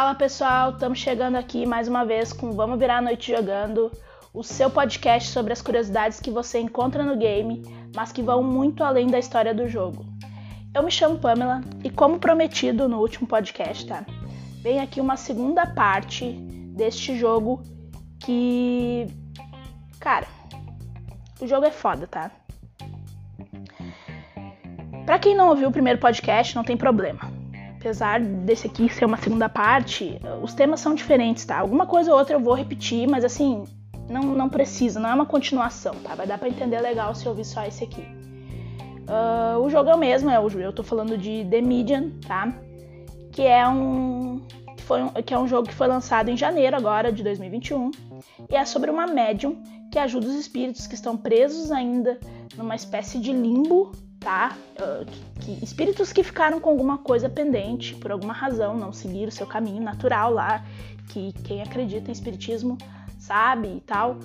Fala pessoal, estamos chegando aqui mais uma vez com Vamos Virar a Noite Jogando, o seu podcast sobre as curiosidades que você encontra no game, mas que vão muito além da história do jogo. Eu me chamo Pamela e, como prometido no último podcast, tá? Vem aqui uma segunda parte deste jogo que. Cara, o jogo é foda, tá? Pra quem não ouviu o primeiro podcast, não tem problema apesar desse aqui ser uma segunda parte, os temas são diferentes, tá? Alguma coisa ou outra eu vou repetir, mas assim, não, não precisa, não é uma continuação, tá? Vai dar pra entender legal se eu ouvir só esse aqui. Uh, o jogo é o mesmo, o, eu tô falando de The Median, tá? Que é um que, foi um, que é um jogo que foi lançado em janeiro agora de 2021 e é sobre uma médium que ajuda os espíritos que estão presos ainda numa espécie de limbo tá? Uh, que, que, espíritos que ficaram com alguma coisa pendente, por alguma razão, não seguiram o seu caminho natural lá, que quem acredita em espiritismo sabe e tal.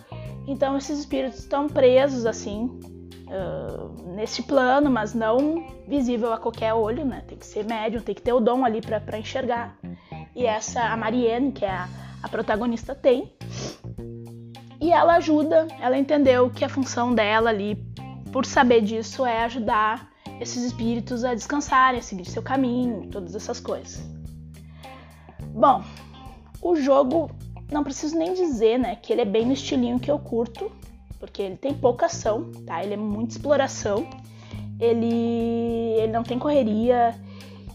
Então esses espíritos estão presos assim uh, nesse plano, mas não visível a qualquer olho, né? Tem que ser médium, tem que ter o dom ali para enxergar. E essa a Marianne, que é a, a protagonista, tem. E ela ajuda, ela entendeu que a função dela ali por saber disso, é ajudar esses espíritos a descansarem, a seguir seu caminho, todas essas coisas. Bom, o jogo, não preciso nem dizer, né, que ele é bem no estilinho que eu curto, porque ele tem pouca ação, tá? Ele é muita exploração, ele, ele não tem correria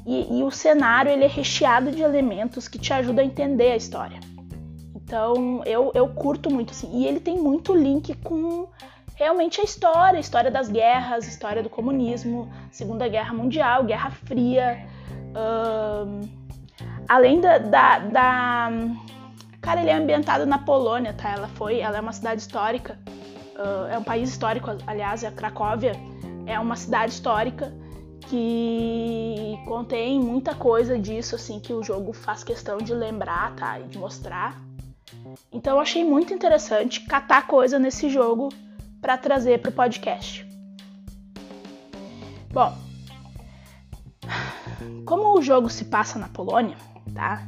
e, e o cenário ele é recheado de elementos que te ajudam a entender a história. Então eu, eu curto muito assim. E ele tem muito link com realmente a história, a história das guerras, a história do comunismo, Segunda Guerra Mundial, Guerra Fria, além da, da, da, cara, ele é ambientado na Polônia, tá? Ela foi, ela é uma cidade histórica, uh, é um país histórico, aliás, a Cracóvia é uma cidade histórica que contém muita coisa disso, assim, que o jogo faz questão de lembrar, tá? E de mostrar. Então eu achei muito interessante catar coisa nesse jogo para trazer para o podcast. Bom, como o jogo se passa na Polônia, tá?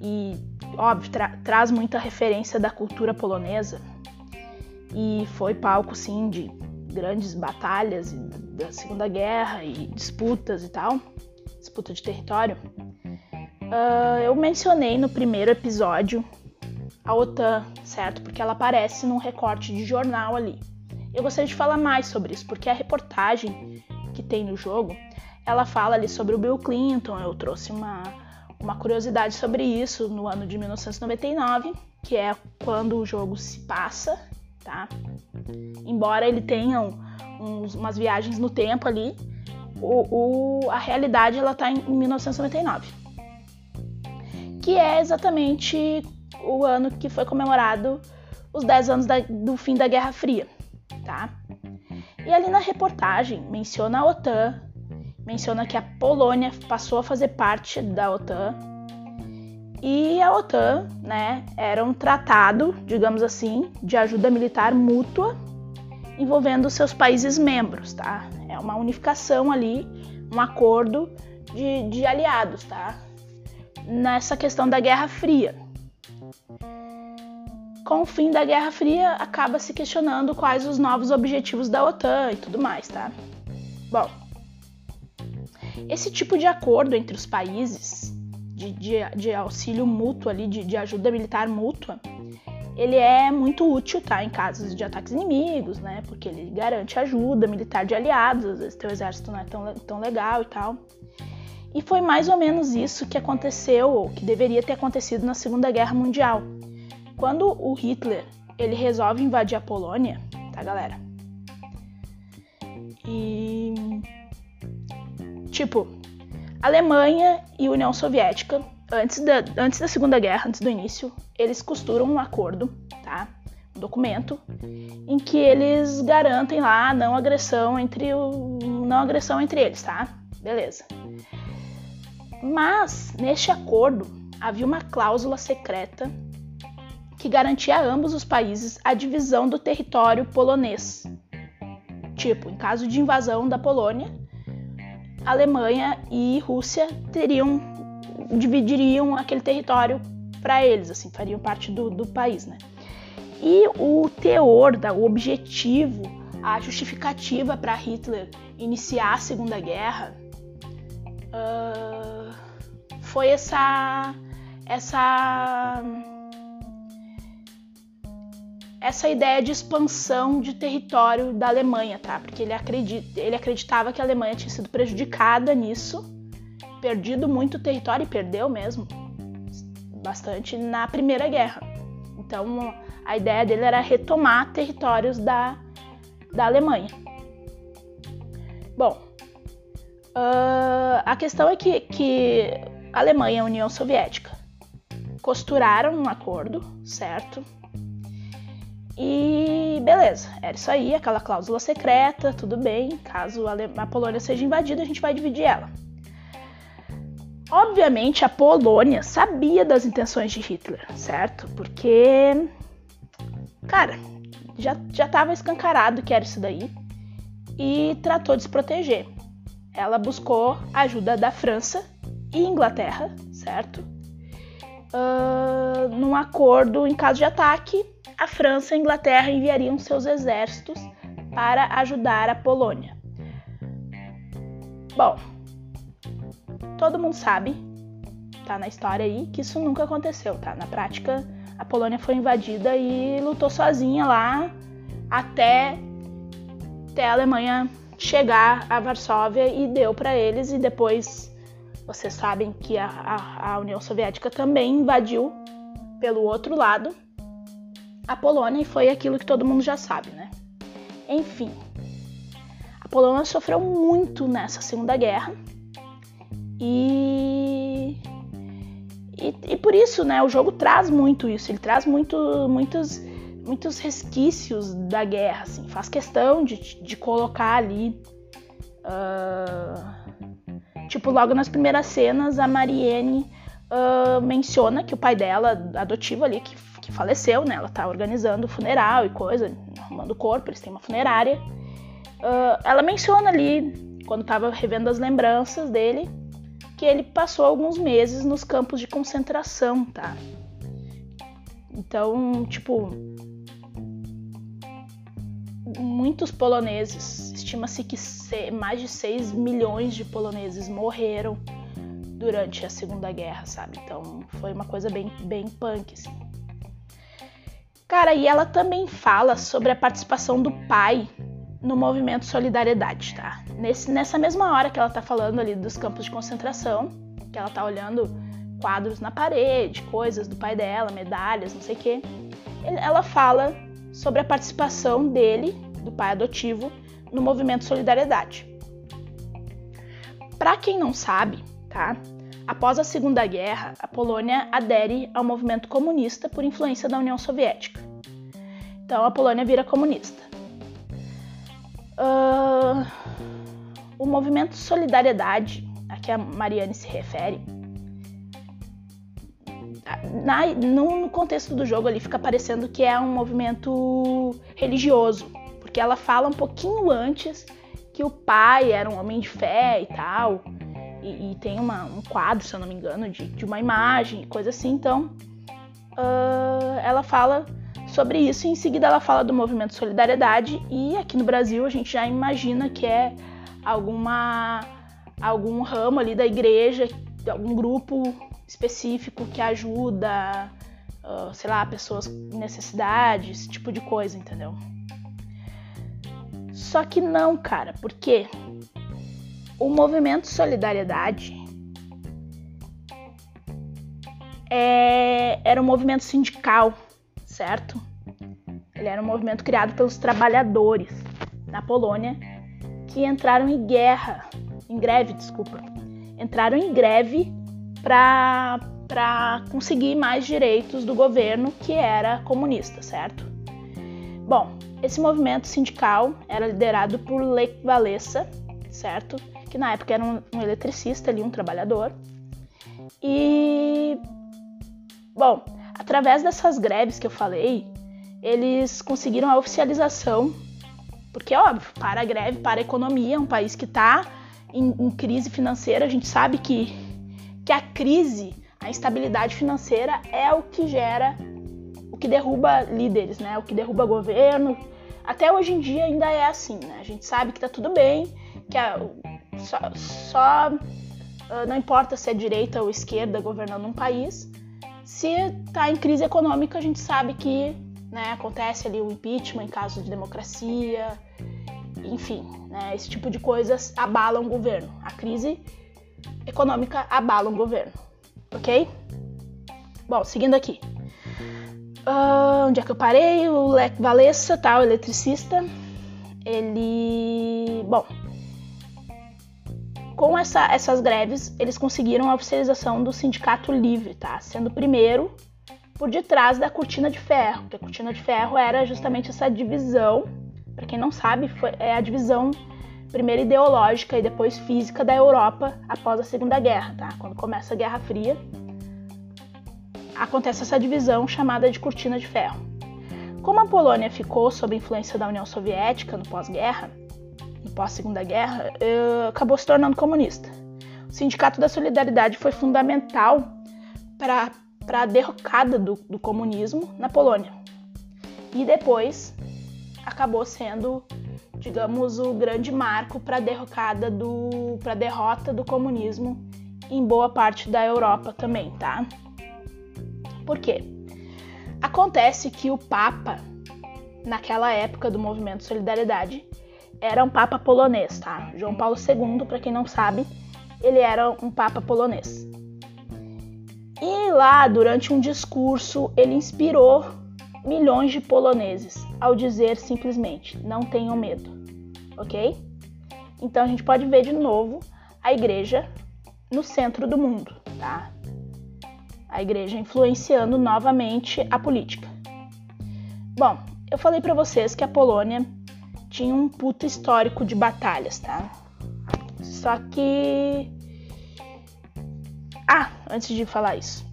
E óbvio tra traz muita referência da cultura polonesa e foi palco sim de grandes batalhas da Segunda Guerra e disputas e tal, disputa de território. Uh, eu mencionei no primeiro episódio a OTAN, certo? Porque ela aparece num recorte de jornal ali. Eu gostaria de falar mais sobre isso, porque a reportagem que tem no jogo, ela fala ali sobre o Bill Clinton. Eu trouxe uma, uma curiosidade sobre isso no ano de 1999, que é quando o jogo se passa, tá? Embora ele tenha uns, umas viagens no tempo ali, o, o, a realidade ela tá em 1999, que é exatamente o ano que foi comemorado os 10 anos da, do fim da Guerra Fria tá? E ali na reportagem menciona a OTAN, menciona que a Polônia passou a fazer parte da OTAN e a OTAN, né, era um tratado, digamos assim, de ajuda militar mútua envolvendo seus países membros, tá? É uma unificação ali, um acordo de, de aliados, tá? Nessa questão da Guerra Fria com o fim da Guerra Fria, acaba se questionando quais os novos objetivos da OTAN e tudo mais, tá? Bom, esse tipo de acordo entre os países, de, de, de auxílio mútuo ali, de, de, ajuda militar mútua, ele é muito útil, tá? Em casos de ataques inimigos, né? Porque ele garante ajuda militar de aliados, às vezes teu exército não é tão, tão legal e tal. E foi mais ou menos isso que aconteceu, ou que deveria ter acontecido na Segunda Guerra Mundial quando o Hitler ele resolve invadir a Polônia, tá, galera? E tipo, Alemanha e União Soviética, antes da, antes da Segunda Guerra, antes do início, eles costuram um acordo, tá? Um documento em que eles garantem lá não agressão entre o não agressão entre eles, tá? Beleza. Mas neste acordo havia uma cláusula secreta que garantia a ambos os países a divisão do território polonês. Tipo, em caso de invasão da Polônia, Alemanha e Rússia teriam dividiriam aquele território para eles, assim, fariam parte do, do país, né? E o teor, da, o objetivo, a justificativa para Hitler iniciar a Segunda Guerra uh, foi essa essa essa ideia de expansão de território da Alemanha, tá? Porque ele, acredita, ele acreditava que a Alemanha tinha sido prejudicada nisso, perdido muito território e perdeu mesmo bastante na Primeira Guerra. Então a ideia dele era retomar territórios da, da Alemanha. Bom, uh, a questão é que, que Alemanha e União Soviética costuraram um acordo, certo? E beleza, era isso aí, aquela cláusula secreta, tudo bem. Caso a Polônia seja invadida, a gente vai dividir ela. Obviamente, a Polônia sabia das intenções de Hitler, certo? Porque, cara, já, já tava escancarado que era isso daí e tratou de se proteger. Ela buscou a ajuda da França e Inglaterra, certo? Uh, num acordo em caso de ataque, a França e a Inglaterra enviariam seus exércitos para ajudar a Polônia. Bom, todo mundo sabe, tá na história aí, que isso nunca aconteceu, tá? Na prática, a Polônia foi invadida e lutou sozinha lá até, até a Alemanha chegar a Varsóvia e deu para eles e depois vocês sabem que a, a, a União Soviética também invadiu pelo outro lado a Polônia e foi aquilo que todo mundo já sabe, né? Enfim, a Polônia sofreu muito nessa Segunda Guerra e, e, e, por isso, né, o jogo traz muito isso, ele traz muito, muitos, muitos resquícios da guerra, assim, faz questão de, de colocar ali. Uh, tipo, logo nas primeiras cenas, a Marianne uh, menciona que o pai dela, adotivo ali, que que faleceu, né? Ela tá organizando o funeral e coisa, arrumando o corpo, eles têm uma funerária. Uh, ela menciona ali, quando tava revendo as lembranças dele, que ele passou alguns meses nos campos de concentração, tá? Então, tipo, muitos poloneses, estima-se que mais de 6 milhões de poloneses morreram durante a Segunda Guerra, sabe? Então foi uma coisa bem, bem punk, assim. Cara, e ela também fala sobre a participação do pai no movimento Solidariedade, tá? Nesse, nessa mesma hora que ela tá falando ali dos campos de concentração, que ela tá olhando quadros na parede, coisas do pai dela, medalhas, não sei o quê, ela fala sobre a participação dele, do pai adotivo, no movimento Solidariedade. Para quem não sabe, tá? Após a Segunda Guerra, a Polônia adere ao movimento comunista por influência da União Soviética. Então a Polônia vira comunista. Uh, o movimento Solidariedade, a que a Mariane se refere, na, no contexto do jogo ali fica parecendo que é um movimento religioso, porque ela fala um pouquinho antes que o pai era um homem de fé e tal, e, e tem uma, um quadro, se eu não me engano, de, de uma imagem, coisa assim. Então, uh, ela fala sobre isso e em seguida ela fala do movimento Solidariedade e aqui no Brasil a gente já imagina que é alguma algum ramo ali da igreja, algum grupo específico que ajuda, uh, sei lá, pessoas com necessidade, esse tipo de coisa, entendeu? Só que não, cara, porque o movimento Solidariedade é, era um movimento sindical, certo? Ele era um movimento criado pelos trabalhadores na Polônia que entraram em guerra, em greve, desculpa, entraram em greve para conseguir mais direitos do governo que era comunista, certo? Bom, esse movimento sindical era liderado por Lech Walesa, certo? que na época era um, um eletricista ali, um trabalhador. E bom, através dessas greves que eu falei, eles conseguiram a oficialização, porque óbvio, para a greve, para a economia, um país que está em, em, crise financeira, a gente sabe que, que a crise, a instabilidade financeira é o que gera, o que derruba líderes, né? O que derruba governo. Até hoje em dia ainda é assim, né? A gente sabe que tá tudo bem, que a, só, só uh, não importa se é direita ou esquerda governando um país. Se tá em crise econômica, a gente sabe que né, acontece ali o impeachment em caso de democracia, enfim, né, esse tipo de coisas abalam o governo. A crise econômica abala o governo, ok? Bom, seguindo aqui. Uh, onde é que eu parei? O Lech Walesa, tá? O eletricista. Ele. Bom. Com essa, essas greves, eles conseguiram a oficialização do Sindicato Livre, tá? Sendo o primeiro por detrás da cortina de ferro. Porque a cortina de ferro era justamente essa divisão para quem não sabe, foi, é a divisão primeiro ideológica e depois física da Europa após a Segunda Guerra, tá? Quando começa a Guerra Fria, acontece essa divisão chamada de cortina de ferro. Como a Polônia ficou sob influência da União Soviética no pós-guerra, no pós-segunda guerra, eh, acabou se tornando comunista. O Sindicato da Solidariedade foi fundamental para a derrocada do, do comunismo na Polônia. E depois acabou sendo, digamos, o grande marco para a derrocada do, para derrota do comunismo em boa parte da Europa também, tá? Por quê? Acontece que o Papa, naquela época do movimento Solidariedade, era um Papa polonês, tá? João Paulo II, para quem não sabe, ele era um Papa polonês. E lá, durante um discurso, ele inspirou milhões de poloneses ao dizer simplesmente: não tenham medo, ok? Então a gente pode ver de novo a igreja no centro do mundo, tá? A igreja influenciando novamente a política. Bom, eu falei para vocês que a Polônia tinha um puto histórico de batalhas, tá? Só que. Ah, antes de falar isso.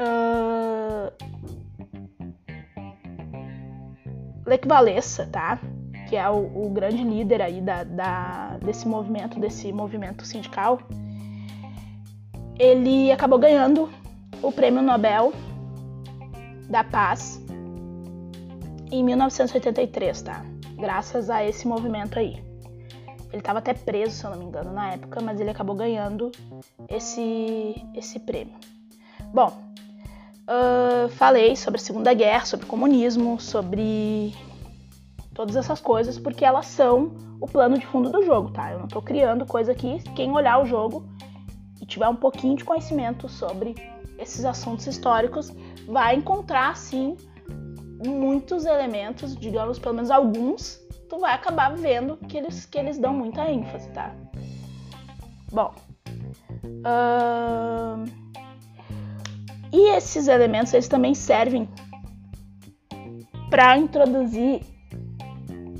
Uh Lech Walesa, tá? Que é o, o grande líder aí da, da, desse movimento, desse movimento sindical, ele acabou ganhando o Prêmio Nobel da Paz em 1983, tá? Graças a esse movimento aí. Ele estava até preso, se eu não me engano, na época, mas ele acabou ganhando esse, esse prêmio. Bom, uh, falei sobre a Segunda Guerra, sobre comunismo, sobre todas essas coisas, porque elas são o plano de fundo do jogo, tá? Eu não tô criando coisa aqui. Quem olhar o jogo e tiver um pouquinho de conhecimento sobre esses assuntos históricos vai encontrar, sim, muitos elementos, digamos, pelo menos alguns, tu vai acabar vendo que eles, que eles dão muita ênfase, tá? Bom. Uh e esses elementos eles também servem para introduzir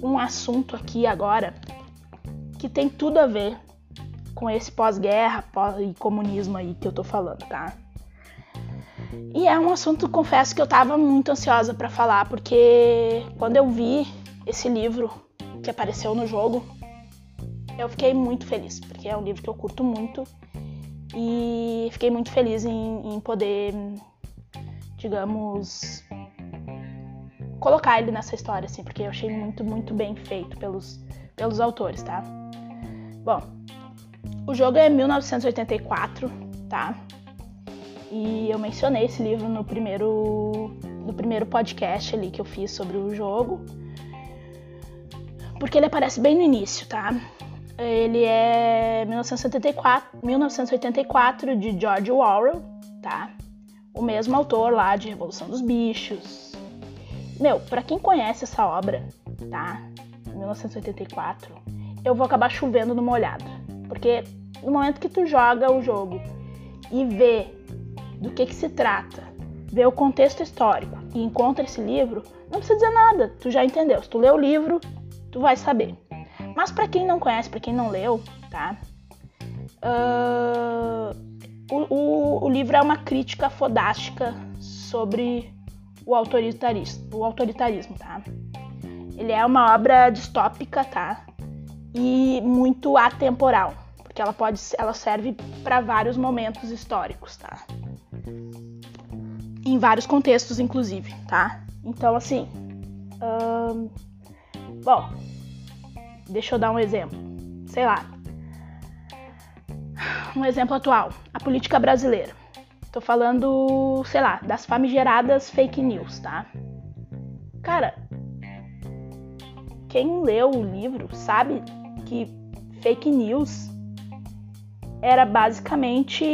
um assunto aqui agora que tem tudo a ver com esse pós-guerra pós e comunismo aí que eu tô falando, tá? E é um assunto, confesso que eu tava muito ansiosa para falar, porque quando eu vi esse livro que apareceu no jogo, eu fiquei muito feliz, porque é um livro que eu curto muito e fiquei muito feliz em, em poder, digamos, colocar ele nessa história, assim, porque eu achei muito, muito bem feito pelos, pelos autores, tá? Bom, o jogo é 1984, tá? E eu mencionei esse livro no primeiro, no primeiro podcast ali que eu fiz sobre o jogo. Porque ele aparece bem no início, tá? Ele é 1974, 1984 de George Orwell, tá? O mesmo autor lá de Revolução dos Bichos. Meu, para quem conhece essa obra, tá? 1984, eu vou acabar chovendo numa olhada, porque no momento que tu joga o jogo e vê do que que se trata, vê o contexto histórico e encontra esse livro, não precisa dizer nada, tu já entendeu. Se tu lê o livro, tu vai saber. Mas para quem não conhece, para quem não leu, tá? Uh, o, o, o, livro é uma crítica fodástica sobre o autoritarismo, o autoritarismo, tá? Ele é uma obra distópica, tá? E muito atemporal, porque ela pode, ela serve para vários momentos históricos, tá? Em vários contextos, inclusive, tá? Então, assim, hum, bom, deixa eu dar um exemplo. Sei lá, um exemplo atual, a política brasileira. Tô falando, sei lá, das famigeradas fake news, tá? Cara, quem leu o livro sabe que fake news era basicamente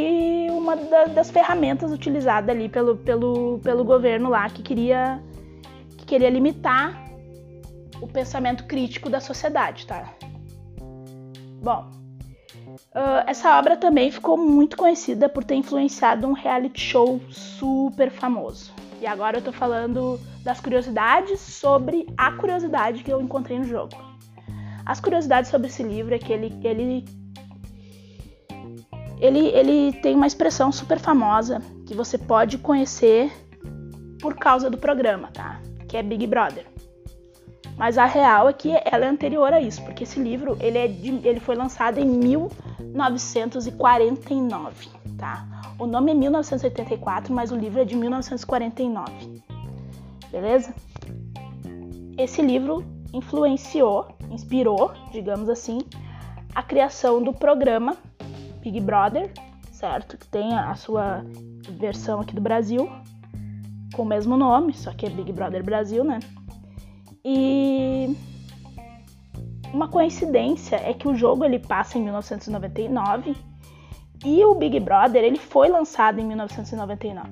uma das ferramentas utilizadas ali pelo, pelo, pelo governo lá que queria, que queria limitar o pensamento crítico da sociedade, tá? Bom, uh, essa obra também ficou muito conhecida por ter influenciado um reality show super famoso. E agora eu tô falando das curiosidades sobre a curiosidade que eu encontrei no jogo. As curiosidades sobre esse livro é que ele, ele, ele, ele tem uma expressão super famosa que você pode conhecer por causa do programa, tá? Que é Big Brother. Mas a real é que ela é anterior a isso, porque esse livro ele, é de, ele foi lançado em 1949, tá? O nome é 1984, mas o livro é de 1949. Beleza? Esse livro influenciou, inspirou, digamos assim, a criação do programa Big Brother, certo? Que tem a sua versão aqui do Brasil, com o mesmo nome, só que é Big Brother Brasil, né? E uma coincidência é que o jogo ele passa em 1999 e o Big Brother ele foi lançado em 1999.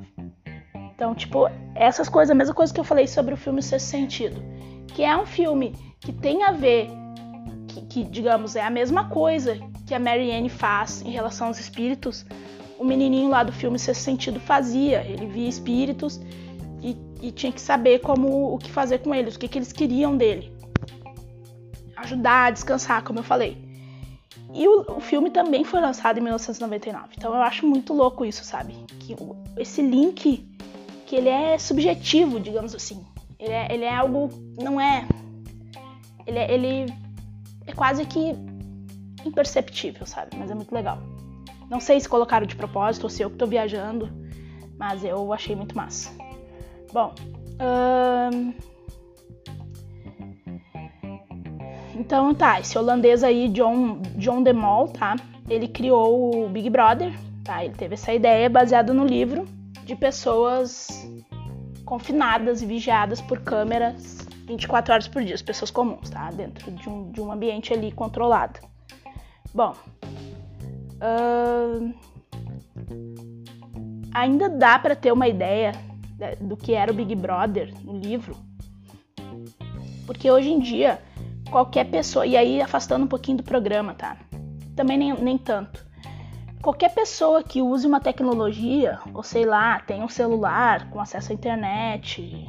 Então, tipo, essas coisas, a mesma coisa que eu falei sobre o filme Sexto Sentido, que é um filme que tem a ver, que, que digamos é a mesma coisa que a Mary Anne faz em relação aos espíritos. O menininho lá do filme Sexto Sentido fazia, ele via espíritos e, e tinha que saber como o que fazer com eles, o que, que eles queriam dele. Ajudar descansar, como eu falei. E o, o, filme também foi lançado em 1999. Então eu acho muito louco isso, sabe? Que esse link, que ele é subjetivo, digamos assim. Ele é, ele é algo. Não é. Ele é, ele é quase que imperceptível, sabe? Mas é muito legal. Não sei se colocaram de propósito ou se eu que tô viajando, mas eu achei muito massa. Bom, então tá, esse holandês aí, John, John DeMol, tá? Ele criou o Big Brother, tá? Ele teve essa ideia baseada no livro de pessoas confinadas e vigiadas por câmeras 24 horas por dia, pessoas comuns, tá? Dentro de um, de um ambiente ali controlado. Bom, uh, ainda dá para ter uma ideia do que era o Big Brother no livro. Porque hoje em dia, qualquer pessoa, e aí afastando um pouquinho do programa, tá? Também nem, nem tanto. Qualquer pessoa que use uma tecnologia, ou sei lá, tem um celular com acesso à internet,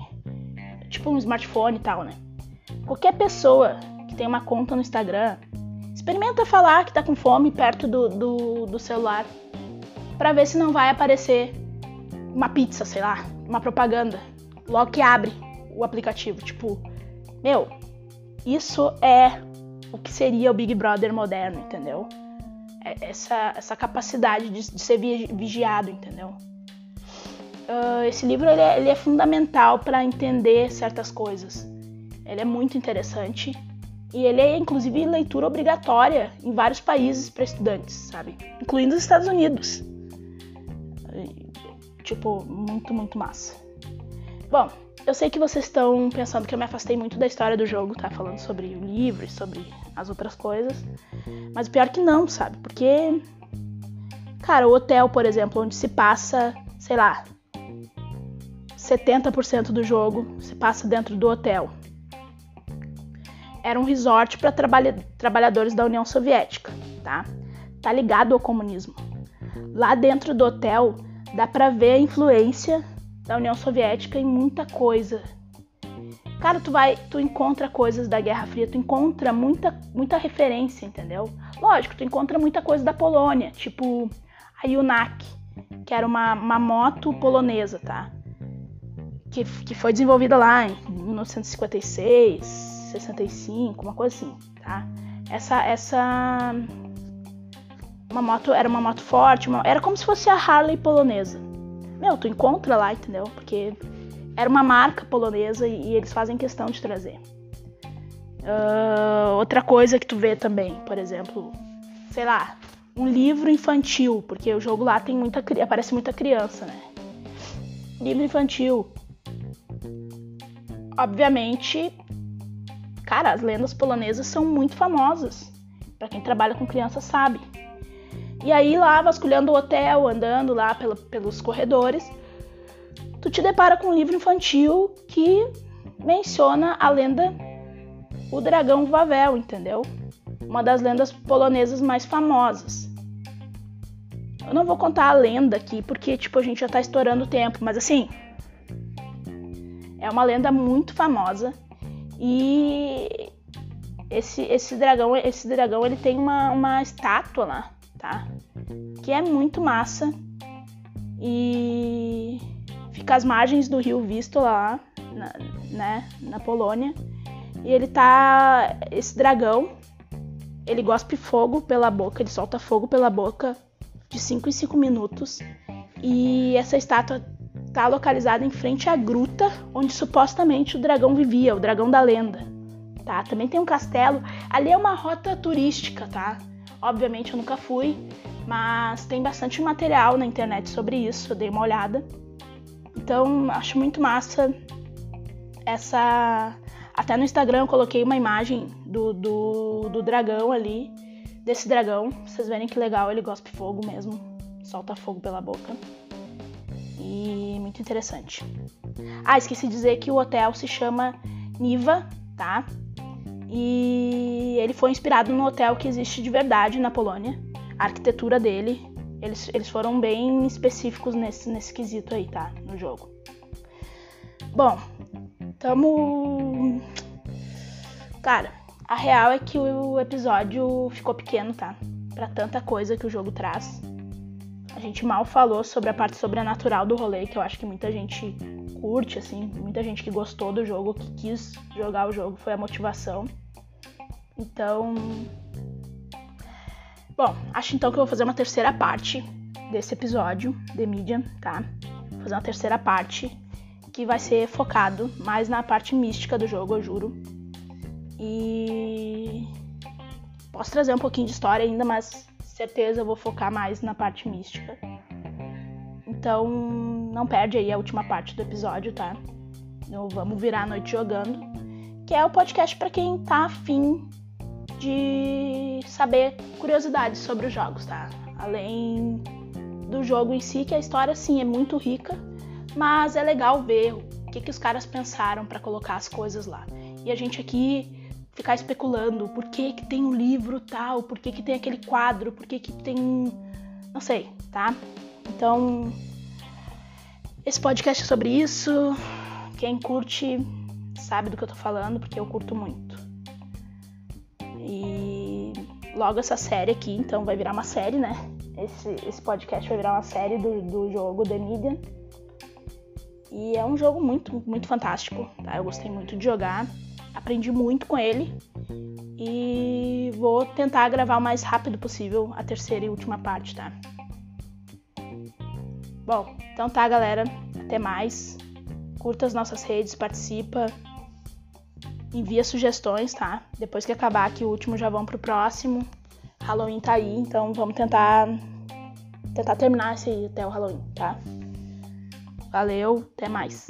tipo um smartphone e tal, né? Qualquer pessoa que tem uma conta no Instagram, experimenta falar que tá com fome perto do, do, do celular para ver se não vai aparecer uma pizza, sei lá, uma propaganda, logo que abre o aplicativo. Tipo, meu, isso é o que seria o Big Brother moderno, entendeu? É essa, essa capacidade de, de ser vigiado, entendeu? Uh, esse livro ele é, ele é fundamental para entender certas coisas. Ele é muito interessante e ele é inclusive leitura obrigatória em vários países para estudantes, sabe? Incluindo os Estados Unidos. Tipo, muito, muito massa. Bom, eu sei que vocês estão pensando que eu me afastei muito da história do jogo, tá? Falando sobre o livro, sobre as outras coisas. Mas pior que não, sabe? Porque, cara, o hotel, por exemplo, onde se passa, sei lá, 70% do jogo se passa dentro do hotel. Era um resort para trabalha trabalhadores da União Soviética, tá? Tá ligado ao comunismo. Lá dentro do hotel dá para ver a influência da União Soviética em muita coisa. Cara, tu vai, tu encontra coisas da Guerra Fria, tu encontra muita, muita referência, entendeu? Lógico, tu encontra muita coisa da Polônia, tipo a Yunak, que era uma, uma moto polonesa, tá? Que, que foi desenvolvida lá em 1956, 65, uma coisa assim, tá? Essa, essa uma moto, era uma moto forte, uma, era como se fosse a Harley polonesa. Meu, tu encontra lá, entendeu? Porque era uma marca polonesa e, e eles fazem questão de trazer. Uh, outra coisa que tu vê também, por exemplo, sei lá, um livro infantil, porque o jogo lá tem muita aparece muita criança, né? Livro infantil. Obviamente, cara, as lendas polonesas são muito famosas. Para quem trabalha com criança sabe. E aí lá, vasculhando o hotel, andando lá pelo, pelos corredores, tu te depara com um livro infantil que menciona a lenda o dragão Vavel, entendeu? Uma das lendas polonesas mais famosas. Eu não vou contar a lenda aqui porque tipo a gente já tá estourando o tempo, mas assim, é uma lenda muito famosa e esse, esse dragão, esse dragão ele tem uma, uma estátua lá, tá? Que é muito massa e fica às margens do rio Vístula lá, na, né, na Polônia. E ele tá. Esse dragão, ele gospe fogo pela boca, ele solta fogo pela boca de 5 em 5 minutos. E essa estátua tá localizada em frente à gruta onde supostamente o dragão vivia, o dragão da lenda. Tá? Também tem um castelo. Ali é uma rota turística, tá? Obviamente eu nunca fui, mas tem bastante material na internet sobre isso, eu dei uma olhada. Então, acho muito massa essa até no Instagram eu coloquei uma imagem do, do, do dragão ali, desse dragão. Vocês verem que legal, ele gospe fogo mesmo, solta fogo pela boca. E muito interessante. Ah, esqueci de dizer que o hotel se chama Niva, tá? E ele foi inspirado no hotel que existe de verdade na Polônia. A arquitetura dele, eles, eles foram bem específicos nesse, nesse quesito aí, tá? No jogo. Bom, Tamo. Cara, a real é que o episódio ficou pequeno, tá? Pra tanta coisa que o jogo traz. A gente mal falou sobre a parte sobrenatural do rolê, que eu acho que muita gente curte, assim, muita gente que gostou do jogo, que quis jogar o jogo, foi a motivação. Então. Bom, acho então que eu vou fazer uma terceira parte desse episódio de mídia, tá? Vou fazer uma terceira parte que vai ser focado mais na parte mística do jogo, eu juro. E posso trazer um pouquinho de história ainda, mas certeza eu vou focar mais na parte mística. Então, não perde aí a última parte do episódio, tá? No Vamos Virar a Noite Jogando, que é o podcast para quem tá afim de saber curiosidades sobre os jogos, tá? Além do jogo em si, que a história sim é muito rica, mas é legal ver o que, que os caras pensaram para colocar as coisas lá. E a gente aqui ficar especulando por que, que tem um livro tal, por que, que tem aquele quadro, por que, que tem. Não sei, tá? Então, esse podcast é sobre isso. Quem curte sabe do que eu tô falando, porque eu curto muito. E logo essa série aqui, então vai virar uma série, né? Esse, esse podcast vai virar uma série do, do jogo The Median. E é um jogo muito, muito fantástico, tá? Eu gostei muito de jogar, aprendi muito com ele e vou tentar gravar o mais rápido possível a terceira e última parte, tá? Bom, então tá, galera. Até mais. Curta as nossas redes, participa. Envia sugestões, tá? Depois que acabar aqui o último, já vamos pro próximo. Halloween tá aí, então vamos tentar tentar terminar esse aí até o Halloween, tá? Valeu, até mais.